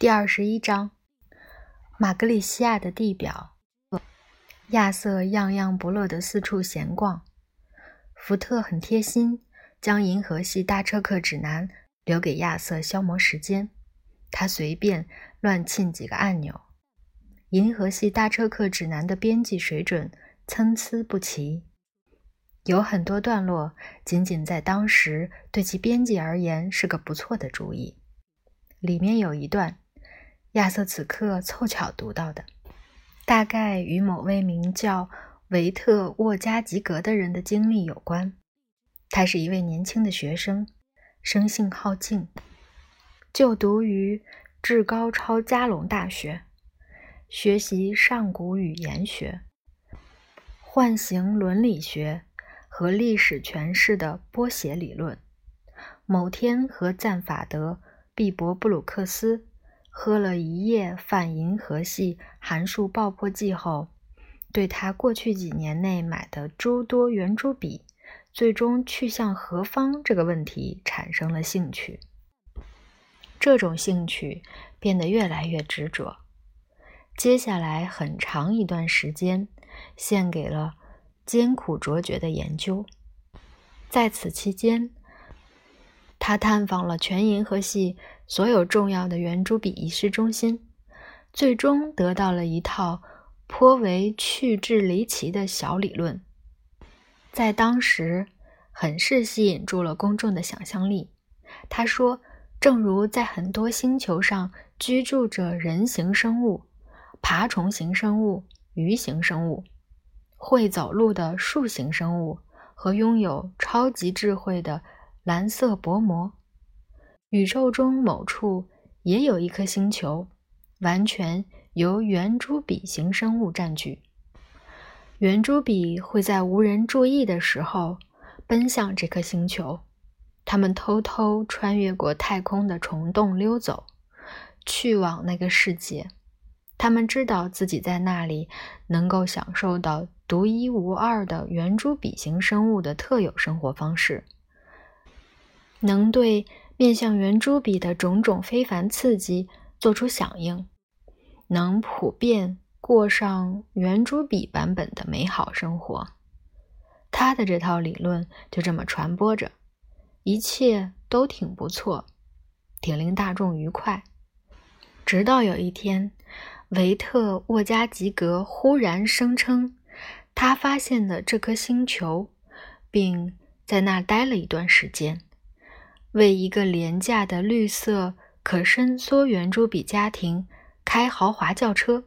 第二十一章，马格里西亚的地表。亚瑟样样不乐地四处闲逛。福特很贴心，将银河系大车客指南留给亚瑟消磨时间。他随便乱沁几个按钮。银河系大车客指南的编辑水准参差不齐，有很多段落仅仅在当时对其编辑而言是个不错的主意。里面有一段。亚瑟此刻凑巧读到的，大概与某位名叫维特沃加吉格的人的经历有关。他是一位年轻的学生，生性好静，就读于至高超加隆大学，学习上古语言学、唤醒伦理学和历史诠释的波写理论。某天和赞法德·毕博布鲁克斯。喝了一夜泛银河系函数爆破剂后，对他过去几年内买的诸多圆珠笔最终去向何方这个问题产生了兴趣。这种兴趣变得越来越执着。接下来很长一段时间献给了艰苦卓绝的研究。在此期间，他探访了全银河系。所有重要的圆珠笔仪式中心，最终得到了一套颇为趣致离奇的小理论，在当时很是吸引住了公众的想象力。他说：“正如在很多星球上居住着人形生物、爬虫型生物、鱼形生物、会走路的树形生物和拥有超级智慧的蓝色薄膜。”宇宙中某处也有一颗星球，完全由圆珠笔型生物占据。圆珠笔会在无人注意的时候奔向这颗星球，它们偷偷穿越过太空的虫洞溜走，去往那个世界。他们知道自己在那里能够享受到独一无二的圆珠笔型生物的特有生活方式，能对。面向圆珠笔的种种非凡刺激做出响应，能普遍过上圆珠笔版本的美好生活。他的这套理论就这么传播着，一切都挺不错，挺令大众愉快。直到有一天，维特沃加吉格忽然声称，他发现了这颗星球，并在那待了一段时间。为一个廉价的绿色可伸缩圆珠笔家庭开豪华轿车，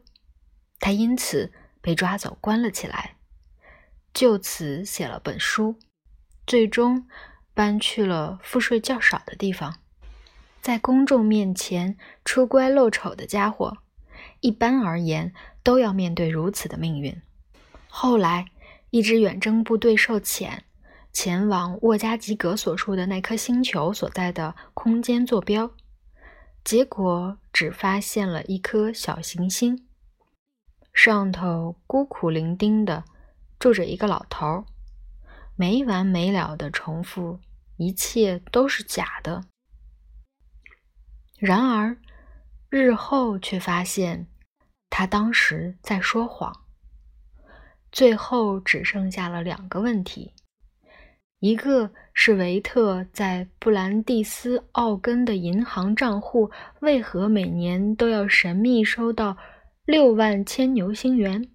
他因此被抓走关了起来，就此写了本书，最终搬去了赋税较少的地方。在公众面前出乖露丑的家伙，一般而言都要面对如此的命运。后来，一支远征部队受遣。前往沃加吉格所述的那颗星球所在的空间坐标，结果只发现了一颗小行星，上头孤苦伶仃的住着一个老头，没完没了的重复一切都是假的。然而日后却发现他当时在说谎。最后只剩下了两个问题。一个是维特在布兰蒂斯奥根的银行账户为何每年都要神秘收到六万千牛星元，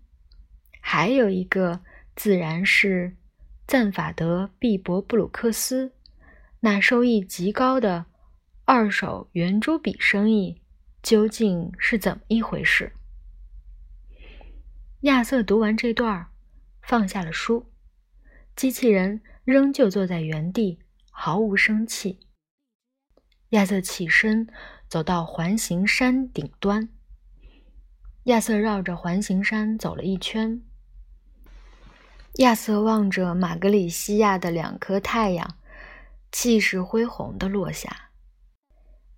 还有一个自然是赞法德·毕博布鲁克斯那收益极高的二手圆珠笔生意究竟是怎么一回事？亚瑟读完这段，放下了书，机器人。仍旧坐在原地，毫无生气。亚瑟起身走到环形山顶端。亚瑟绕着环形山走了一圈。亚瑟望着马格里西亚的两颗太阳，气势恢宏地落下。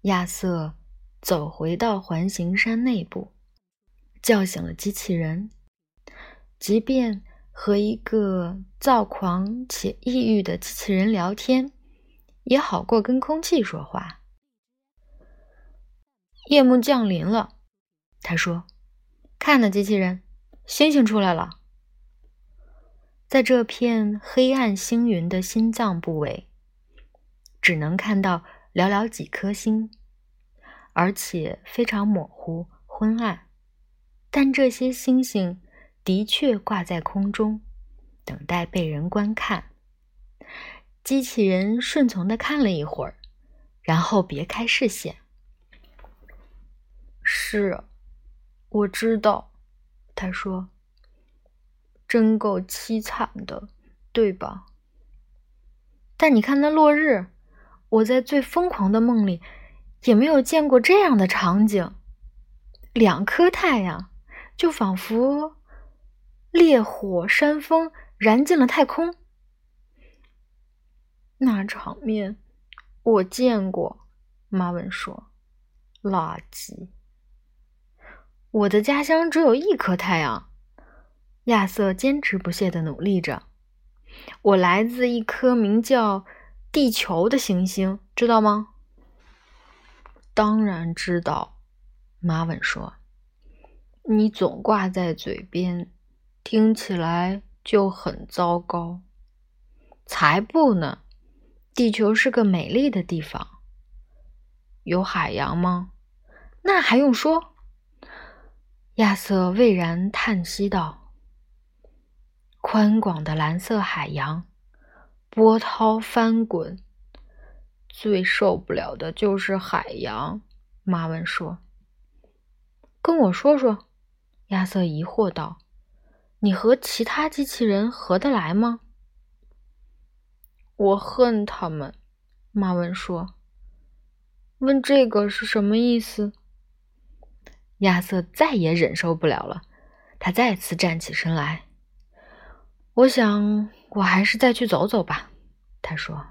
亚瑟走回到环形山内部，叫醒了机器人，即便。和一个躁狂且抑郁的机器人聊天，也好过跟空气说话。夜幕降临了，他说：“看呐，机器人，星星出来了。”在这片黑暗星云的心脏部位，只能看到寥寥几颗星，而且非常模糊昏暗。但这些星星的确挂在空中，等待被人观看。机器人顺从的看了一会儿，然后别开视线。是，我知道，他说。真够凄惨的，对吧？但你看那落日，我在最疯狂的梦里也没有见过这样的场景。两颗太阳，就仿佛烈火山峰燃尽了太空。那场面我见过，马文说：“垃圾。”我的家乡只有一颗太阳。亚瑟坚持不懈地努力着。我来自一颗名叫地球的行星，知道吗？当然知道，马文说。你总挂在嘴边，听起来就很糟糕。才不呢！地球是个美丽的地方。有海洋吗？那还用说？亚瑟巍然叹息道。宽广的蓝色海洋，波涛翻滚。最受不了的就是海洋，马文说。跟我说说，亚瑟疑惑道：“你和其他机器人合得来吗？”我恨他们，马文说。问这个是什么意思？亚瑟再也忍受不了了，他再次站起身来。我想，我还是再去走走吧。”他说。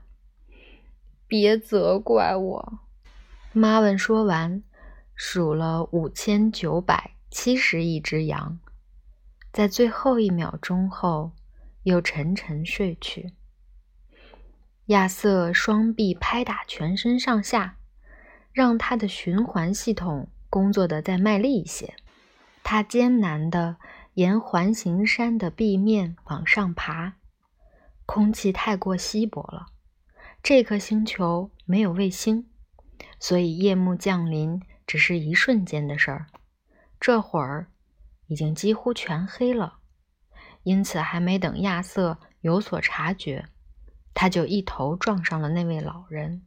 “别责怪我。”马文说完，数了五千九百七十亿只羊，在最后一秒钟后，又沉沉睡去。亚瑟双臂拍打全身上下，让他的循环系统工作的再卖力一些。他艰难的。沿环形山的壁面往上爬，空气太过稀薄了。这颗星球没有卫星，所以夜幕降临只是一瞬间的事儿。这会儿已经几乎全黑了，因此还没等亚瑟有所察觉，他就一头撞上了那位老人。